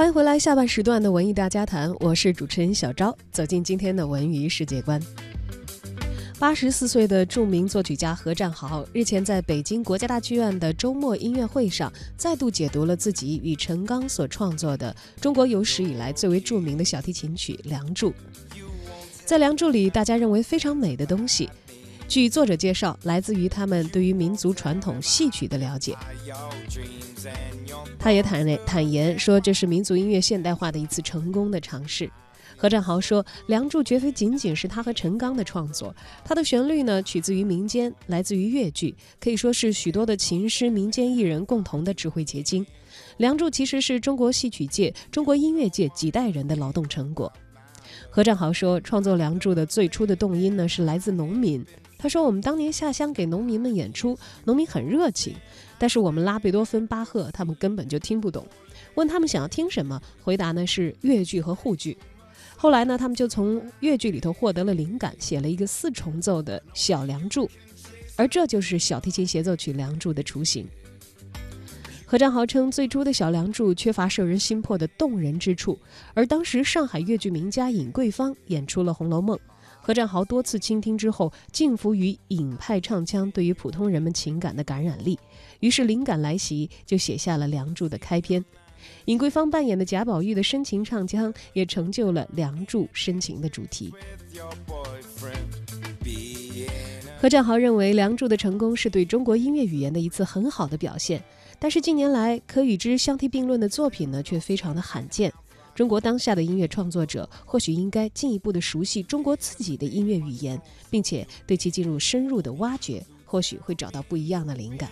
欢迎回来，下半时段的文艺大家谈，我是主持人小昭，走进今天的文娱世界观。八十四岁的著名作曲家何占豪日前在北京国家大剧院的周末音乐会上，再度解读了自己与陈刚所创作的中国有史以来最为著名的小提琴曲《梁祝》。在《梁祝》里，大家认为非常美的东西，据作者介绍，来自于他们对于民族传统戏曲的了解。他也坦坦言说，这是民族音乐现代化的一次成功的尝试。何占豪说，《梁祝》绝非仅仅是他和陈刚的创作，他的旋律呢，取自于民间，来自于越剧，可以说是许多的琴师、民间艺人共同的智慧结晶。《梁祝》其实是中国戏曲界、中国音乐界几代人的劳动成果。何占豪说，创作《梁祝》的最初的动因呢，是来自农民。他说，我们当年下乡给农民们演出，农民很热情，但是我们拉贝多芬、巴赫，他们根本就听不懂。问他们想要听什么，回答呢是越剧和沪剧。后来呢，他们就从越剧里头获得了灵感，写了一个四重奏的小《梁祝》，而这就是小提琴协奏曲《梁祝》的雏形。何占豪称，最初的小《梁祝》缺乏摄人心魄的动人之处，而当时上海越剧名家尹桂芳演出了《红楼梦》，何占豪多次倾听之后，敬服于尹派唱腔对于普通人们情感的感染力，于是灵感来袭，就写下了《梁祝》的开篇。尹桂芳扮演的贾宝玉的深情唱腔，也成就了《梁祝》深情的主题。何占豪认为，《梁祝》的成功是对中国音乐语言的一次很好的表现。但是近年来，可与之相提并论的作品呢，却非常的罕见。中国当下的音乐创作者，或许应该进一步的熟悉中国自己的音乐语言，并且对其进入深入的挖掘，或许会找到不一样的灵感。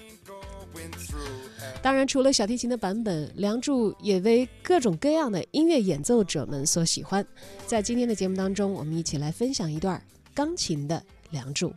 当然，除了小提琴的版本，《梁祝》也为各种各样的音乐演奏者们所喜欢。在今天的节目当中，我们一起来分享一段钢琴的《梁祝》。